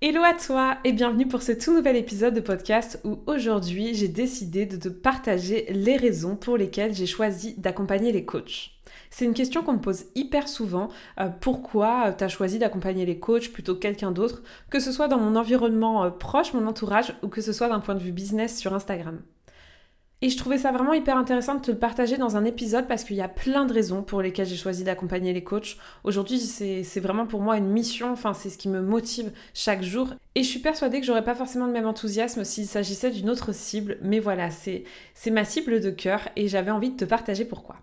Hello à toi et bienvenue pour ce tout nouvel épisode de podcast où aujourd'hui j'ai décidé de te partager les raisons pour lesquelles j'ai choisi d'accompagner les coachs. C'est une question qu'on me pose hyper souvent. Euh, pourquoi tu as choisi d'accompagner les coachs plutôt que quelqu'un d'autre, que ce soit dans mon environnement euh, proche, mon entourage, ou que ce soit d'un point de vue business sur Instagram. Et je trouvais ça vraiment hyper intéressant de te le partager dans un épisode parce qu'il y a plein de raisons pour lesquelles j'ai choisi d'accompagner les coachs. Aujourd'hui, c'est vraiment pour moi une mission, enfin c'est ce qui me motive chaque jour. Et je suis persuadée que j'aurais pas forcément le même enthousiasme s'il s'agissait d'une autre cible, mais voilà, c'est ma cible de cœur et j'avais envie de te partager pourquoi.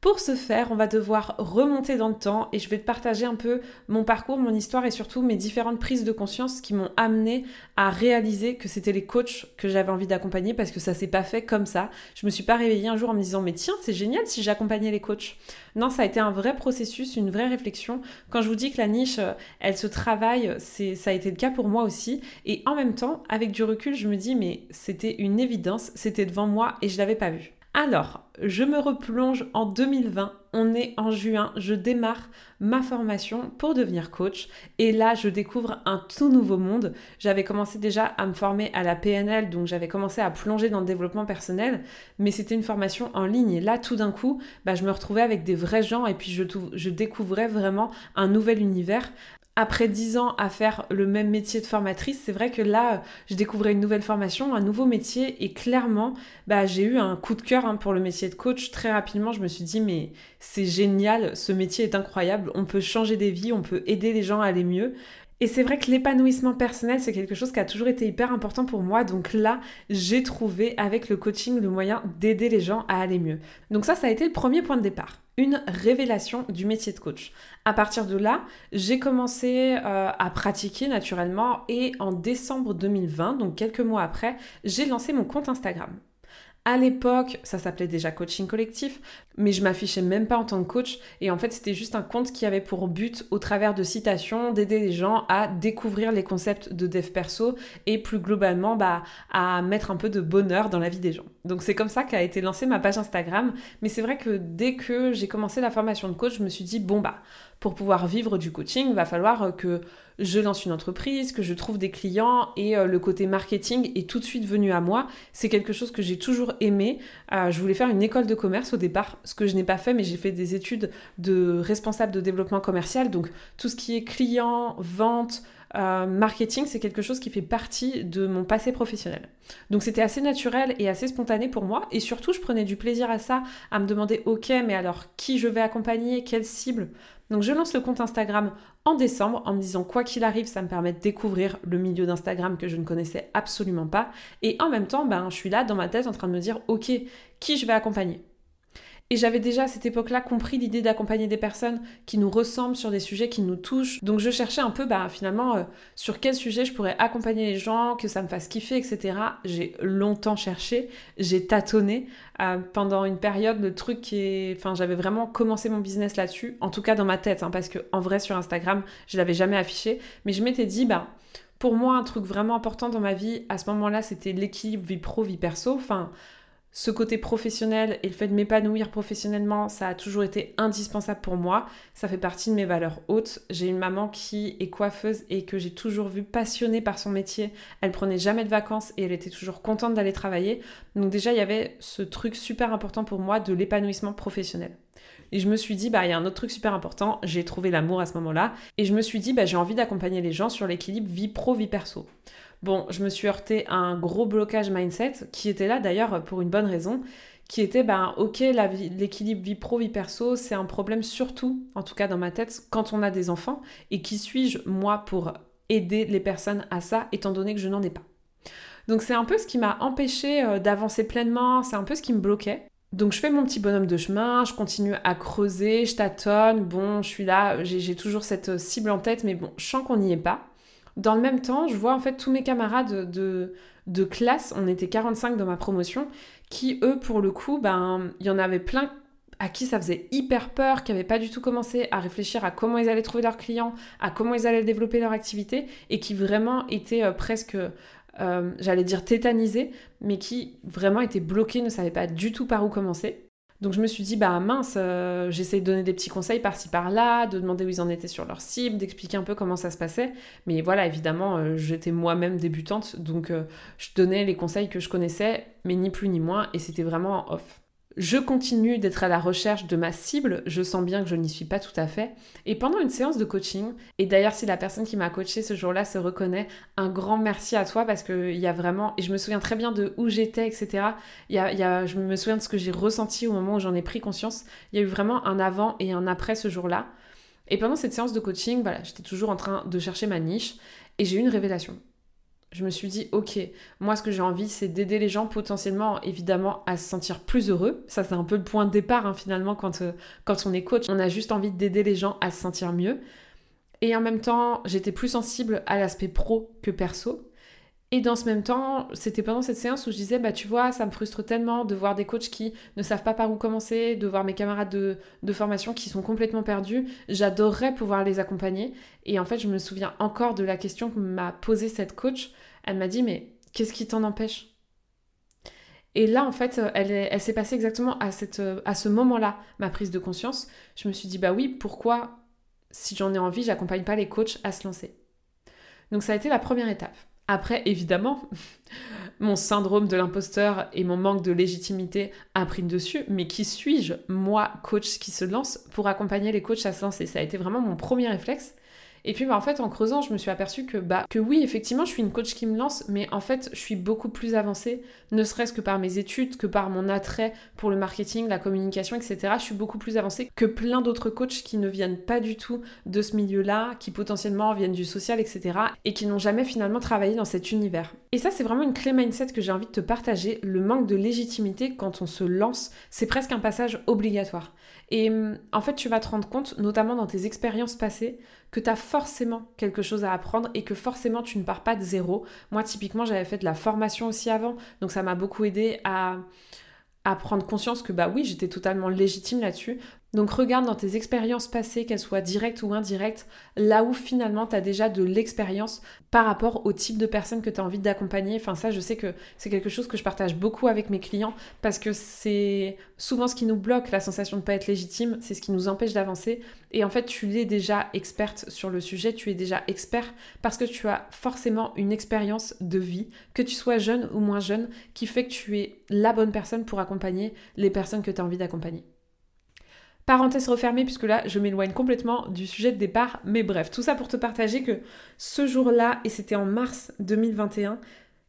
Pour ce faire, on va devoir remonter dans le temps et je vais te partager un peu mon parcours, mon histoire et surtout mes différentes prises de conscience qui m'ont amené à réaliser que c'était les coachs que j'avais envie d'accompagner parce que ça s'est pas fait comme ça. Je me suis pas réveillée un jour en me disant mais tiens, c'est génial si j'accompagnais les coachs. Non, ça a été un vrai processus, une vraie réflexion. Quand je vous dis que la niche, euh, elle se travaille, ça a été le cas pour moi aussi et en même temps, avec du recul, je me dis mais c'était une évidence, c'était devant moi et je l'avais pas vu. Alors, je me replonge en 2020, on est en juin, je démarre ma formation pour devenir coach et là je découvre un tout nouveau monde. J'avais commencé déjà à me former à la PNL, donc j'avais commencé à plonger dans le développement personnel, mais c'était une formation en ligne et là tout d'un coup, bah, je me retrouvais avec des vrais gens et puis je, je découvrais vraiment un nouvel univers après dix ans à faire le même métier de formatrice, c'est vrai que là, je découvrais une nouvelle formation, un nouveau métier, et clairement, bah, j'ai eu un coup de cœur hein, pour le métier de coach. Très rapidement, je me suis dit, mais c'est génial, ce métier est incroyable, on peut changer des vies, on peut aider les gens à aller mieux. Et c'est vrai que l'épanouissement personnel, c'est quelque chose qui a toujours été hyper important pour moi. Donc là, j'ai trouvé avec le coaching le moyen d'aider les gens à aller mieux. Donc ça, ça a été le premier point de départ. Une révélation du métier de coach. À partir de là, j'ai commencé euh, à pratiquer naturellement et en décembre 2020, donc quelques mois après, j'ai lancé mon compte Instagram. À l'époque, ça s'appelait déjà coaching collectif, mais je m'affichais même pas en tant que coach. Et en fait, c'était juste un compte qui avait pour but, au travers de citations, d'aider les gens à découvrir les concepts de dev perso et plus globalement, bah, à mettre un peu de bonheur dans la vie des gens. Donc c'est comme ça qu'a été lancée ma page Instagram. Mais c'est vrai que dès que j'ai commencé la formation de coach, je me suis dit, bon bah, pour pouvoir vivre du coaching, il va falloir que je lance une entreprise, que je trouve des clients et euh, le côté marketing est tout de suite venu à moi. C'est quelque chose que j'ai toujours aimé. Euh, je voulais faire une école de commerce au départ, ce que je n'ai pas fait, mais j'ai fait des études de responsable de développement commercial. Donc tout ce qui est client, vente, euh, marketing, c'est quelque chose qui fait partie de mon passé professionnel. Donc c'était assez naturel et assez spontané pour moi. Et surtout, je prenais du plaisir à ça, à me demander, ok, mais alors qui je vais accompagner, quelle cible? Donc je lance le compte Instagram en décembre en me disant quoi qu'il arrive, ça me permet de découvrir le milieu d'Instagram que je ne connaissais absolument pas. Et en même temps, ben, je suis là dans ma tête en train de me dire, ok, qui je vais accompagner? Et j'avais déjà à cette époque-là compris l'idée d'accompagner des personnes qui nous ressemblent sur des sujets qui nous touchent. Donc je cherchais un peu bah, finalement euh, sur quel sujet je pourrais accompagner les gens, que ça me fasse kiffer, etc. J'ai longtemps cherché, j'ai tâtonné. Euh, pendant une période, le truc qui est... Enfin, j'avais vraiment commencé mon business là-dessus, en tout cas dans ma tête, hein, parce que en vrai sur Instagram, je l'avais jamais affiché. Mais je m'étais dit, bah... Pour moi, un truc vraiment important dans ma vie, à ce moment-là, c'était l'équilibre vie pro, vie perso. Enfin, ce côté professionnel et le fait de m'épanouir professionnellement, ça a toujours été indispensable pour moi. Ça fait partie de mes valeurs hautes. J'ai une maman qui est coiffeuse et que j'ai toujours vue passionnée par son métier. Elle prenait jamais de vacances et elle était toujours contente d'aller travailler. Donc déjà, il y avait ce truc super important pour moi de l'épanouissement professionnel. Et je me suis dit, bah, il y a un autre truc super important, j'ai trouvé l'amour à ce moment-là. Et je me suis dit, bah, j'ai envie d'accompagner les gens sur l'équilibre vie pro-vie perso. Bon, je me suis heurté à un gros blocage mindset qui était là d'ailleurs pour une bonne raison, qui était ben ok l'équilibre vie pro vie perso c'est un problème surtout en tout cas dans ma tête quand on a des enfants et qui suis-je moi pour aider les personnes à ça étant donné que je n'en ai pas. Donc c'est un peu ce qui m'a empêché euh, d'avancer pleinement, c'est un peu ce qui me bloquait. Donc je fais mon petit bonhomme de chemin, je continue à creuser, je tâtonne, bon, je suis là, j'ai toujours cette cible en tête, mais bon, je sens qu'on n'y est pas. Dans le même temps, je vois en fait tous mes camarades de, classe, on était 45 dans ma promotion, qui eux, pour le coup, ben, il y en avait plein à qui ça faisait hyper peur, qui n'avaient pas du tout commencé à réfléchir à comment ils allaient trouver leurs clients, à comment ils allaient développer leur activité, et qui vraiment étaient euh, presque, euh, j'allais dire tétanisés, mais qui vraiment étaient bloqués, ne savaient pas du tout par où commencer. Donc je me suis dit, bah mince, euh, j'essaie de donner des petits conseils par-ci par-là, de demander où ils en étaient sur leur cible, d'expliquer un peu comment ça se passait. Mais voilà, évidemment, j'étais moi-même débutante, donc je donnais les conseils que je connaissais, mais ni plus ni moins, et c'était vraiment en off. Je continue d'être à la recherche de ma cible, je sens bien que je n'y suis pas tout à fait. Et pendant une séance de coaching, et d'ailleurs si la personne qui m'a coaché ce jour-là se reconnaît, un grand merci à toi parce qu'il y a vraiment, et je me souviens très bien de où j'étais, etc. Il y a, je me souviens de ce que j'ai ressenti au moment où j'en ai pris conscience. Il y a eu vraiment un avant et un après ce jour-là. Et pendant cette séance de coaching, voilà, j'étais toujours en train de chercher ma niche et j'ai eu une révélation je me suis dit, ok, moi ce que j'ai envie, c'est d'aider les gens potentiellement, évidemment, à se sentir plus heureux. Ça, c'est un peu le point de départ, hein, finalement, quand, euh, quand on est coach. On a juste envie d'aider les gens à se sentir mieux. Et en même temps, j'étais plus sensible à l'aspect pro que perso. Et dans ce même temps, c'était pendant cette séance où je disais, bah tu vois, ça me frustre tellement de voir des coachs qui ne savent pas par où commencer, de voir mes camarades de, formation qui sont complètement perdus. J'adorerais pouvoir les accompagner. Et en fait, je me souviens encore de la question que m'a posée cette coach. Elle m'a dit, mais qu'est-ce qui t'en empêche? Et là, en fait, elle, elle s'est passée exactement à, cette, à ce moment-là, ma prise de conscience. Je me suis dit, bah oui, pourquoi, si j'en ai envie, j'accompagne pas les coachs à se lancer? Donc ça a été la première étape. Après, évidemment, mon syndrome de l'imposteur et mon manque de légitimité a pris dessus, mais qui suis-je, moi, coach qui se lance, pour accompagner les coachs à se lancer? Ça a été vraiment mon premier réflexe. Et puis bah, en fait en creusant, je me suis aperçue que bah que oui, effectivement, je suis une coach qui me lance, mais en fait, je suis beaucoup plus avancée, ne serait-ce que par mes études, que par mon attrait pour le marketing, la communication, etc. Je suis beaucoup plus avancée que plein d'autres coachs qui ne viennent pas du tout de ce milieu-là, qui potentiellement viennent du social, etc. et qui n'ont jamais finalement travaillé dans cet univers. Et ça, c'est vraiment une clé mindset que j'ai envie de te partager. Le manque de légitimité quand on se lance, c'est presque un passage obligatoire. Et hum, en fait, tu vas te rendre compte, notamment dans tes expériences passées, que tu as forcément quelque chose à apprendre et que forcément tu ne pars pas de zéro. Moi, typiquement, j'avais fait de la formation aussi avant, donc ça m'a beaucoup aidé à, à prendre conscience que bah oui, j'étais totalement légitime là-dessus. Donc regarde dans tes expériences passées, qu'elles soient directes ou indirectes, là où finalement tu as déjà de l'expérience par rapport au type de personne que tu as envie d'accompagner. Enfin ça, je sais que c'est quelque chose que je partage beaucoup avec mes clients parce que c'est souvent ce qui nous bloque, la sensation de ne pas être légitime, c'est ce qui nous empêche d'avancer. Et en fait, tu es déjà experte sur le sujet, tu es déjà expert parce que tu as forcément une expérience de vie, que tu sois jeune ou moins jeune, qui fait que tu es la bonne personne pour accompagner les personnes que tu as envie d'accompagner. Parenthèse refermée, puisque là, je m'éloigne complètement du sujet de départ. Mais bref, tout ça pour te partager que ce jour-là, et c'était en mars 2021,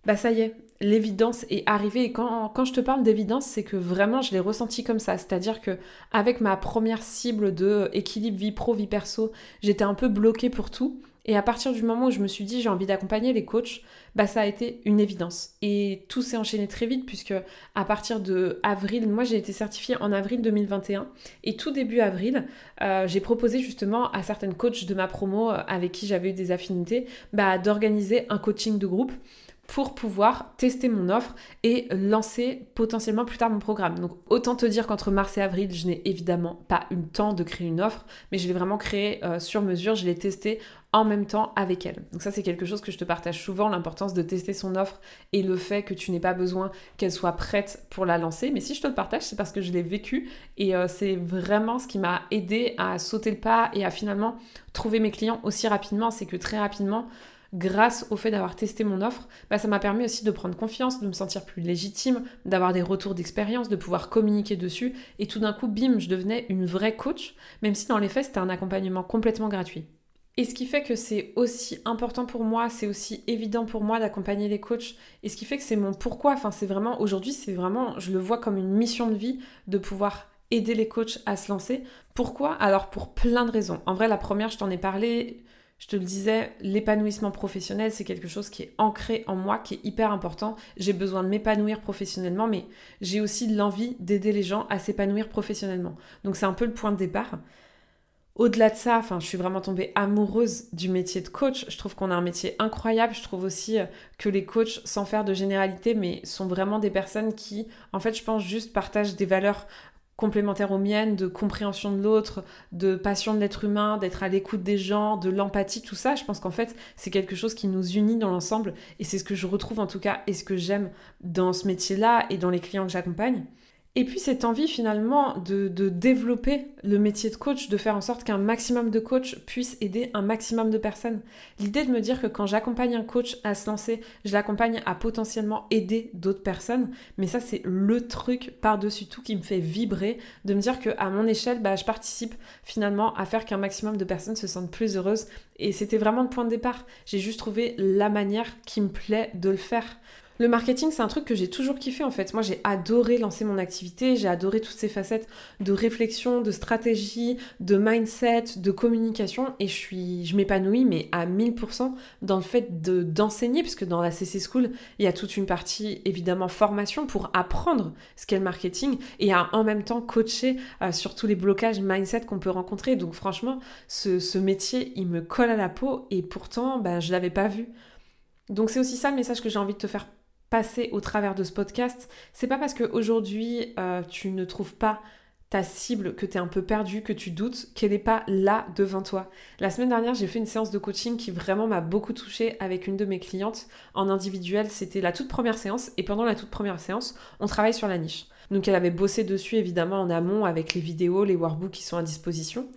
bah ça y est, l'évidence est arrivée. Et quand, je te parle d'évidence, c'est que vraiment, je l'ai ressenti comme ça. C'est-à-dire que avec ma première cible de équilibre vie pro, vie perso, j'étais un peu bloquée pour tout. Et à partir du moment où je me suis dit j'ai envie d'accompagner les coachs, bah ça a été une évidence. Et tout s'est enchaîné très vite puisque à partir de avril, moi j'ai été certifiée en avril 2021 et tout début avril, euh, j'ai proposé justement à certaines coachs de ma promo euh, avec qui j'avais eu des affinités, bah, d'organiser un coaching de groupe pour pouvoir tester mon offre et lancer potentiellement plus tard mon programme. Donc autant te dire qu'entre mars et avril, je n'ai évidemment pas eu le temps de créer une offre, mais je l'ai vraiment créée euh, sur mesure, je l'ai testée en même temps avec elle. Donc ça c'est quelque chose que je te partage souvent, l'importance de tester son offre et le fait que tu n'aies pas besoin qu'elle soit prête pour la lancer. Mais si je te le partage, c'est parce que je l'ai vécu et euh, c'est vraiment ce qui m'a aidé à sauter le pas et à finalement trouver mes clients aussi rapidement. C'est que très rapidement, grâce au fait d'avoir testé mon offre, bah, ça m'a permis aussi de prendre confiance, de me sentir plus légitime, d'avoir des retours d'expérience, de pouvoir communiquer dessus. Et tout d'un coup, bim, je devenais une vraie coach, même si dans les faits, c'était un accompagnement complètement gratuit. Et ce qui fait que c'est aussi important pour moi, c'est aussi évident pour moi d'accompagner les coachs. Et ce qui fait que c'est mon pourquoi. Enfin, c'est vraiment, aujourd'hui, c'est vraiment, je le vois comme une mission de vie de pouvoir aider les coachs à se lancer. Pourquoi? Alors, pour plein de raisons. En vrai, la première, je t'en ai parlé, je te le disais, l'épanouissement professionnel, c'est quelque chose qui est ancré en moi, qui est hyper important. J'ai besoin de m'épanouir professionnellement, mais j'ai aussi l'envie d'aider les gens à s'épanouir professionnellement. Donc c'est un peu le point de départ. au-delà de ça, enfin, je suis vraiment tombée amoureuse du métier de coach. Je trouve qu'on a un métier incroyable. Je trouve aussi euh, que les coachs, sans faire de généralité, mais sont vraiment des personnes qui, en fait, je pense juste partagent des valeurs complémentaires aux miennes, de compréhension de l'autre, de passion de l'être humain, d'être à l'écoute des gens, de l'empathie, tout ça. Je pense qu'en fait, c'est quelque chose qui nous unit dans l'ensemble et c'est ce que je retrouve en tout cas et ce que j'aime dans ce métier-là et dans les clients que j'accompagne. Et puis cette envie finalement de, développer le métier de coach, de faire en sorte qu'un maximum de coachs puissent aider un maximum de personnes. L'idée de me dire que quand j'accompagne un coach à se lancer, je l'accompagne à potentiellement aider d'autres personnes. Mais ça c'est le truc par-dessus tout qui me fait vibrer, de me dire qu'à mon échelle, bah, je participe finalement à faire qu'un maximum de personnes se sentent plus heureuses. Et c'était vraiment le point de départ. J'ai juste trouvé la manière qui me plaît de le faire. Le marketing, c'est un truc que j'ai toujours kiffé en fait. Moi, j'ai adoré lancer mon activité, j'ai adoré toutes ces facettes de réflexion, de stratégie, de mindset, de communication et je suis je m'épanouis mais à 1000% dans le fait de d'enseigner puisque dans la CC School, il y a toute une partie évidemment formation pour apprendre ce qu'est le marketing et à en même temps coacher euh, sur tous les blocages mindset qu'on peut rencontrer. Donc franchement, ce, métier, il me colle à la peau et pourtant, ben, je l'avais pas vu. Donc c'est aussi ça le message que j'ai envie de te faire passer au travers de ce podcast, c'est pas parce qu'aujourd'hui euh, tu ne trouves pas ta cible, que tu es un peu perdu, que tu doutes, qu'elle n'est pas là devant toi. La semaine dernière, j'ai fait une séance de coaching qui vraiment m'a beaucoup touchée avec une de mes clientes en individuel. C'était la toute première séance et pendant la toute première séance, on travaille sur la niche. Donc elle avait bossé dessus évidemment en amont avec les vidéos, les workbooks qui sont à disposition.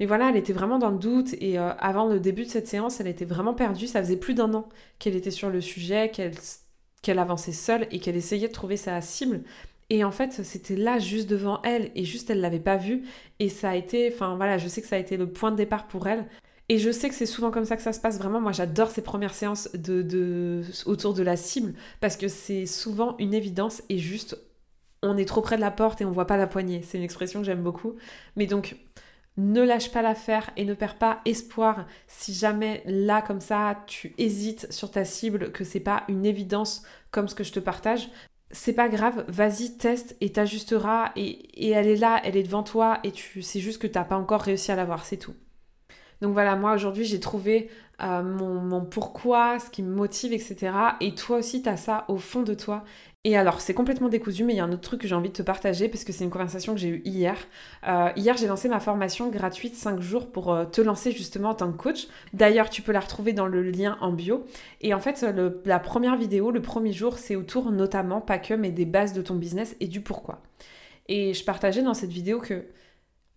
Mais voilà, elle était vraiment dans le doute et euh, avant le début de cette séance, elle était vraiment perdue. Ça faisait plus d'un an qu'elle était sur le sujet, qu'elle qu'elle avançait seule et qu'elle essayait de trouver sa cible. Et en fait, c'était là, juste devant elle, et juste elle l'avait pas vu. Et ça a été, enfin voilà, je sais que ça a été le point de départ pour elle. Et je sais que c'est souvent comme ça que ça se passe. Vraiment, moi, j'adore ces premières séances de, de, autour de la cible parce que c'est souvent une évidence et juste, on est trop près de la porte et on voit pas la poignée. C'est une expression que j'aime beaucoup. Mais donc, ne lâche pas l'affaire et ne perds pas espoir si jamais là comme ça tu hésites sur ta cible, que c'est pas une évidence comme ce que je te partage. C'est pas grave, vas-y, teste et t'ajusteras et, elle est là, elle est devant toi et tu c'est juste que t'as pas encore réussi à l'avoir, c'est tout. Donc voilà, moi aujourd'hui j'ai trouvé euh, mon, pourquoi, ce qui me motive, etc. Et toi aussi, tu as ça au fond de toi. Et alors, c'est complètement décousu, mais il y a un autre truc que j'ai envie de te partager parce que c'est une conversation que j'ai eue hier. Euh, hier, j'ai lancé ma formation gratuite 5 jours pour euh, te lancer justement en tant que coach. D'ailleurs, tu peux la retrouver dans le lien en bio. Et en fait, la première vidéo, le premier jour, c'est autour notamment, pas que, mais des bases de ton business et du pourquoi. Et je partageais dans cette vidéo que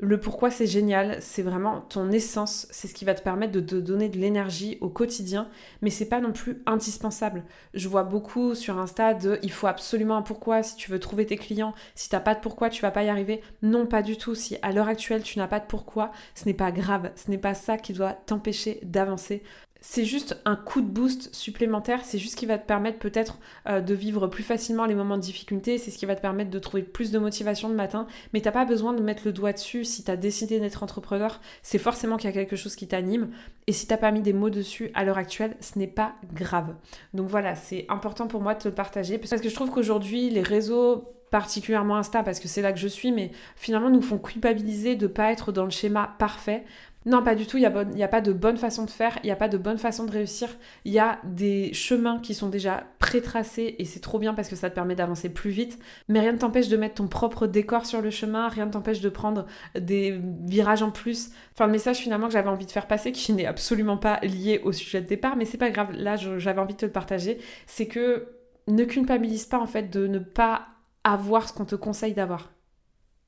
le pourquoi c'est génial, c'est vraiment ton essence, c'est ce qui va te permettre de te donner de l'énergie au quotidien, mais c'est pas non plus indispensable. Je vois beaucoup sur Insta de il faut absolument un pourquoi si tu veux trouver tes clients, si t'as pas de pourquoi tu vas pas y arriver. Non, pas du tout. Si à l'heure actuelle tu n'as pas de pourquoi, ce n'est pas grave, ce n'est pas ça qui doit t'empêcher d'avancer c'est juste un coup de boost supplémentaire, c'est juste qui va te permettre peut-être euh, de vivre plus facilement les moments de difficulté, c'est ce qui va te permettre de trouver plus de motivation le matin, mais t'as pas besoin de mettre le doigt dessus si tu as décidé d'être entrepreneur, c'est forcément qu'il y a quelque chose qui t'anime, et si t'as pas mis des mots dessus à l'heure actuelle, ce n'est pas grave. Donc voilà, c'est important pour moi de te le partager, parce que je trouve qu'aujourd'hui les réseaux particulièrement Insta parce que c'est là que je suis, mais finalement nous font culpabiliser de pas être dans le schéma parfait. Non, pas du tout, il n'y a, pas de bonne façon de faire, il n'y a pas de bonne façon de réussir. Il y a des chemins qui sont déjà pré-tracés et c'est trop bien parce que ça te permet d'avancer plus vite. Mais rien ne t'empêche de mettre ton propre décor sur le chemin, rien ne t'empêche de prendre des virages en plus. Enfin, le message finalement que j'avais envie de faire passer, qui n'est absolument pas lié au sujet de départ, mais c'est pas grave, là j'avais envie de te le partager, c'est que ne culpabilise pas en fait de ne pas avoir ce qu'on te conseille d'avoir.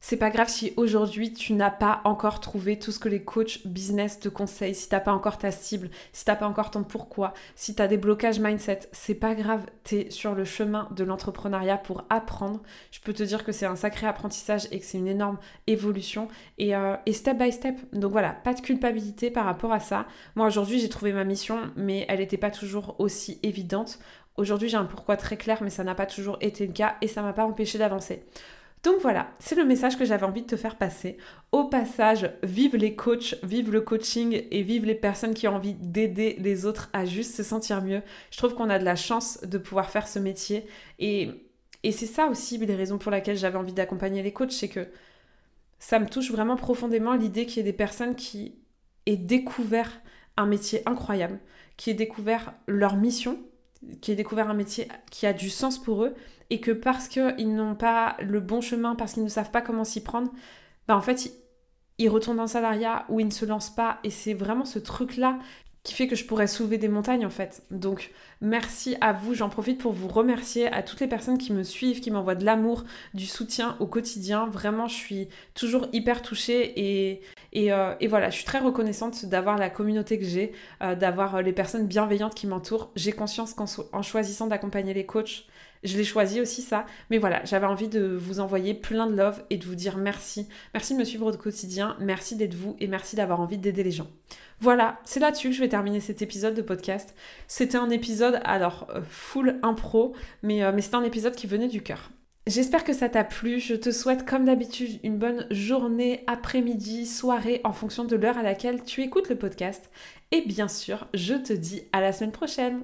C'est pas grave si aujourd'hui tu n'as pas encore trouvé tout ce que les coachs business te conseillent, si t'as pas encore ta cible, si t'as pas encore ton pourquoi, si t'as des blocages mindset, c'est pas grave, t'es sur le chemin de l'entrepreneuriat pour apprendre. Je peux te dire que c'est un sacré apprentissage et que c'est une énorme évolution et, euh, step by step. Donc voilà, pas de culpabilité par rapport à ça. Moi aujourd'hui j'ai trouvé ma mission, mais elle n'était pas toujours aussi évidente. Aujourd'hui j'ai un pourquoi très clair, mais ça n'a pas toujours été le cas et ça m'a pas empêché d'avancer. Donc voilà, c'est le message que j'avais envie de te faire passer. Au passage, vive les coachs, vive le coaching et vive les personnes qui ont envie d'aider les autres à juste se sentir mieux. Je trouve qu'on a de la chance de pouvoir faire ce métier et, et c'est ça aussi les raisons pour lesquelles j'avais envie d'accompagner les coachs, c'est que ça me touche vraiment profondément l'idée qu'il y ait des personnes qui aient découvert un métier incroyable, qui aient découvert leur mission, qui aient découvert un métier qui a du sens pour eux, et que parce qu'ils n'ont pas le bon chemin, parce qu'ils ne savent pas comment s'y prendre, bah en fait, ils retournent dans le salariat ou ils ne se lancent pas. Et c'est vraiment ce truc-là qui fait que je pourrais soulever des montagnes en fait. Donc merci à vous, j'en profite pour vous remercier à toutes les personnes qui me suivent, qui m'envoient de l'amour, du soutien au quotidien. Vraiment, je suis toujours hyper touchée et, euh, voilà, je suis très reconnaissante d'avoir la communauté que j'ai, euh, d'avoir les personnes bienveillantes qui m'entourent. J'ai conscience qu'en choisissant d'accompagner les coachs, je l'ai choisi aussi ça. Mais voilà, j'avais envie de vous envoyer plein de love et de vous dire merci. Merci de me suivre au quotidien, merci d'être vous et merci d'avoir envie d'aider les gens. Voilà, c'est là-dessus que je vais terminer cet épisode de podcast. C'était un épisode, alors, euh, full impro, mais, euh, mais c'était un épisode qui venait du cœur. J'espère que ça t'a plu. Je te souhaite comme d'habitude une bonne journée, après-midi, soirée en fonction de l'heure à laquelle tu écoutes le podcast. Et bien sûr, je te dis à la semaine prochaine.